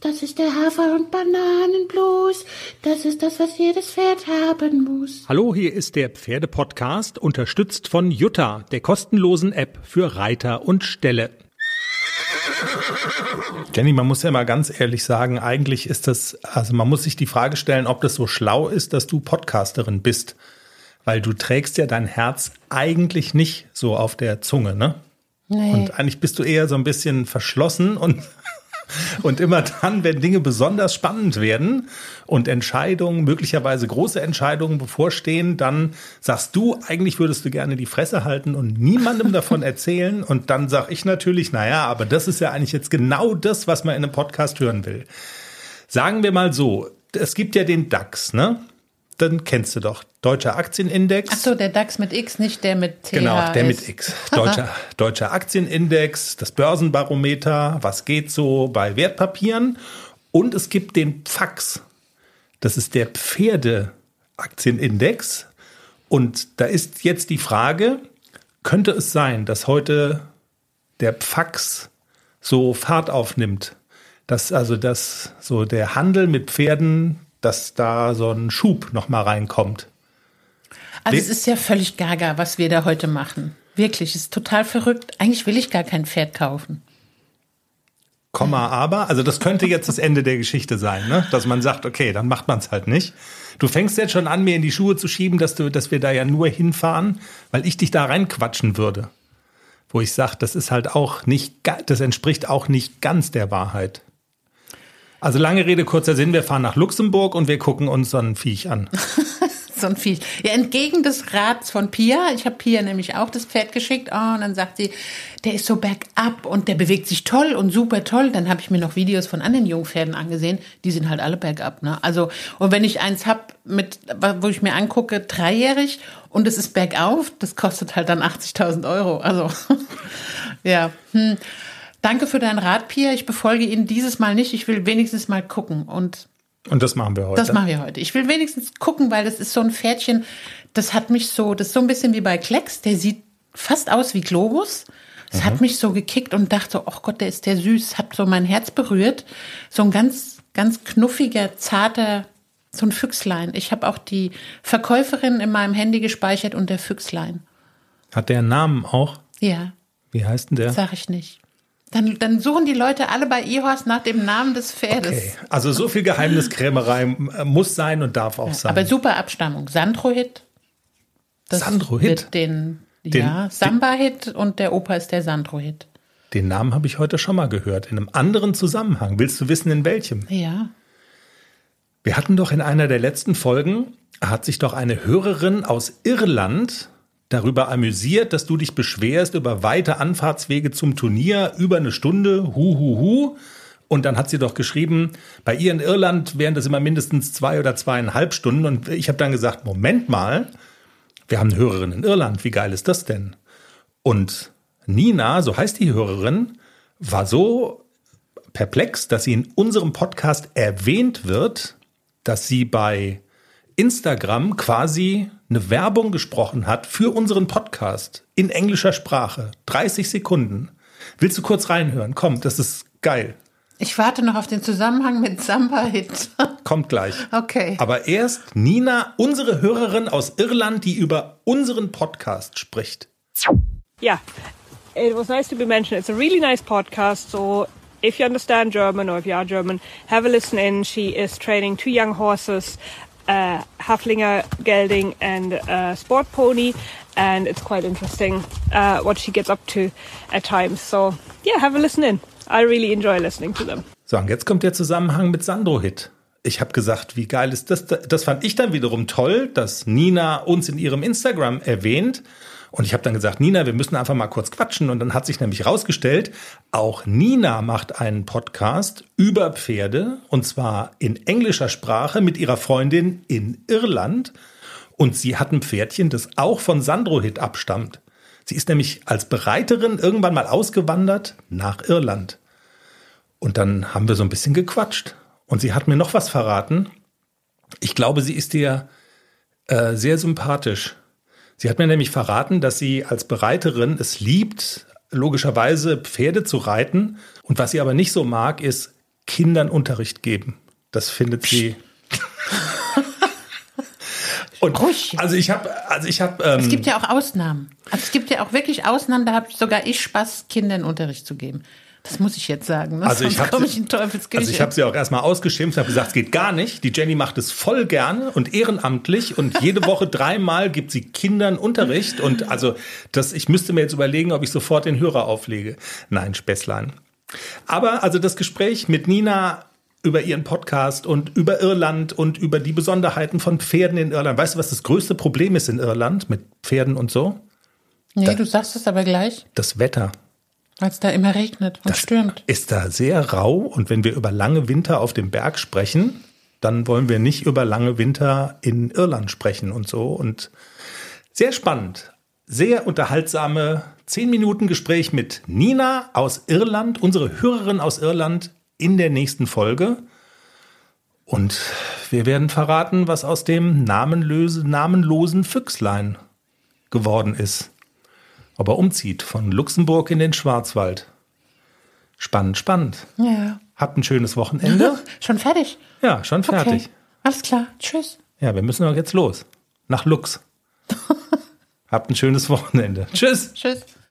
Das ist der Hafer- und Bananenblues. Das ist das, was jedes Pferd haben muss. Hallo, hier ist der Pferdepodcast, unterstützt von Jutta, der kostenlosen App für Reiter und Ställe. Jenny, man muss ja mal ganz ehrlich sagen, eigentlich ist das, also man muss sich die Frage stellen, ob das so schlau ist, dass du Podcasterin bist. Weil du trägst ja dein Herz eigentlich nicht so auf der Zunge, ne? Nee. Und eigentlich bist du eher so ein bisschen verschlossen und und immer dann, wenn Dinge besonders spannend werden und Entscheidungen, möglicherweise große Entscheidungen bevorstehen, dann sagst du, eigentlich würdest du gerne die Fresse halten und niemandem davon erzählen. Und dann sag ich natürlich, naja, aber das ist ja eigentlich jetzt genau das, was man in einem Podcast hören will. Sagen wir mal so, es gibt ja den DAX, ne? Dann kennst du doch. Deutscher Aktienindex. Ach so, der DAX mit X, nicht der mit TH. Genau, der mit X. Deutscher, deutscher Aktienindex, das Börsenbarometer, was geht so bei Wertpapieren. Und es gibt den Pfax. Das ist der Pferdeaktienindex. Und da ist jetzt die Frage, könnte es sein, dass heute der Pfax so Fahrt aufnimmt? Dass also dass so der Handel mit Pferden, dass da so ein Schub noch mal reinkommt. Also es ist ja völlig gaga, was wir da heute machen. Wirklich, es ist total verrückt. Eigentlich will ich gar kein Pferd kaufen. Komma, aber, also das könnte jetzt das Ende der Geschichte sein, ne? Dass man sagt, okay, dann macht man es halt nicht. Du fängst jetzt schon an, mir in die Schuhe zu schieben, dass du, dass wir da ja nur hinfahren, weil ich dich da reinquatschen würde. Wo ich sage, das ist halt auch nicht, das entspricht auch nicht ganz der Wahrheit. Also lange Rede, kurzer Sinn, wir fahren nach Luxemburg und wir gucken uns so ein Viech an. So ein Viech. Ja, entgegen des Rats von Pia, ich habe Pia nämlich auch das Pferd geschickt, oh, und dann sagt sie, der ist so bergab und der bewegt sich toll und super toll. Dann habe ich mir noch Videos von anderen Jungpferden angesehen, die sind halt alle bergab. Ne? Also, und wenn ich eins hab mit, wo ich mir angucke, dreijährig und es ist bergauf, das kostet halt dann 80.000 Euro. Also, ja. Hm. Danke für deinen Rat, Pia. Ich befolge ihn dieses Mal nicht. Ich will wenigstens mal gucken und Und das machen wir heute. das machen wir heute. Ich will wenigstens gucken, weil das ist so ein Pferdchen, das hat mich so, das ist so ein bisschen wie bei Klecks, der sieht fast aus wie Globus. Das hat mich so gekickt und dachte, oh Gott, der ist der süß, hat so mein Herz berührt. So ein ganz, ganz knuffiger, zarter, so ein Füchslein. Ich habe auch die Verkäuferin in meinem Handy gespeichert und der Füchslein. Hat der einen Namen auch? Ja, Wie heißt denn der? sag ich nicht. Dann, dann suchen die Leute alle bei Ihorst nach dem Namen des Pferdes. Okay. Also so viel Geheimniskrämerei muss sein und darf auch sein. Aber super Abstammung. Sandro-Hit. Sandro-Hit? wird Den, Den- ja, Samba-Hit und der Opa ist der Sandro-Hit. Den Namen habe ich heute schon mal gehört, in einem anderen Zusammenhang. Willst du wissen, in welchem? Ja. Wir hatten doch in einer der letzten Folgen, hat sich doch eine Hörerin aus Irland darüber amüsiert, dass du dich beschwerst über weite Anfahrtswege zum Turnier, über eine Stunde, hu, hu, hu. Und dann hat sie doch geschrieben, bei ihr in Irland wären das immer mindestens zwei oder zweieinhalb Stunden. Und ich habe dann gesagt, Moment mal, wir haben eine Hörerin in Irland, wie geil ist das denn? Und Nina, so heißt die Hörerin, war so perplex, dass sie in unserem Podcast erwähnt wird, dass sie bei Instagram quasi eine Werbung gesprochen hat für unseren Podcast in englischer Sprache. 30 Sekunden. Willst du kurz reinhören? Komm, das ist geil. Ich warte noch auf den Zusammenhang mit Samba-Hit. Kommt gleich. Okay. Aber erst Nina, unsere Hörerin aus Irland, die über unseren Podcast spricht. yeah, it was nice to be mentioned. It's a really nice podcast. So if you understand German or if you are German, have a listen in. She is training two young horses, uh, Haflinger Gelding and uh, Sport Pony, and it's quite interesting uh, what she gets up to at times. So yeah, have a listen in. I really enjoy listening to them. So, und jetzt kommt der Zusammenhang mit Sandro Hit. Ich habe gesagt, wie geil ist das? Das fand ich dann wiederum toll, dass Nina uns in ihrem Instagram erwähnt. Und ich habe dann gesagt, Nina, wir müssen einfach mal kurz quatschen. Und dann hat sich nämlich rausgestellt, auch Nina macht einen Podcast über Pferde. Und zwar in englischer Sprache mit ihrer Freundin in Irland. Und sie hat ein Pferdchen, das auch von Sandro Hit abstammt. Sie ist nämlich als Bereiterin irgendwann mal ausgewandert nach Irland. Und dann haben wir so ein bisschen gequatscht. Und sie hat mir noch was verraten. Ich glaube, sie ist dir äh, sehr sympathisch. Sie hat mir nämlich verraten, dass sie als Bereiterin es liebt, logischerweise Pferde zu reiten. Und was sie aber nicht so mag, ist Kindern Unterricht geben. Das findet sie. Und Ruhig. also ich habe, also ich habe, ähm, Es gibt ja auch Ausnahmen. Also es gibt ja auch wirklich Ausnahmen, da habe sogar ich Spaß, Kindern Unterricht zu geben. Das muss ich jetzt sagen. Ne? Also ich Sonst habe komme ich in Teufelsküche. also ich habe sie auch erstmal ausgeschimpft, habe gesagt, es geht gar nicht. Die Jenny macht es voll gerne und ehrenamtlich und jede Woche dreimal gibt sie Kindern Unterricht und also das, ich müsste mir jetzt überlegen, ob ich sofort den Hörer auflege. Nein, Späßlein. Aber also das Gespräch mit Nina über ihren Podcast und über Irland und über die Besonderheiten von Pferden in Irland. Weißt du, was das größte Problem ist in Irland mit Pferden und so? nee, du sagst es aber gleich, Das Wetter. Weil es da immer regnet und Das stürmt. ist da sehr rau und wenn wir über lange Winter auf dem Berg sprechen, dann wollen wir nicht über lange Winter in Irland sprechen und so. Und sehr spannend, sehr unterhaltsame 10 Minuten Gespräch mit Nina aus Irland, unsere Hörerin aus Irland in der nächsten Folge. Und wir werden verraten, was aus dem namenlose, namenlosen Füchslein geworden ist. Ob er umzieht von Luxemburg in den Schwarzwald. Spannend, spannend. Ja. Habt ein schönes Wochenende. Schon fertig? Ja, schon fertig. Okay. Alles klar. Tschüss. Ja, wir müssen doch jetzt los. Nach Lux. Habt ein schönes Wochenende. Tschüss. Tschüss.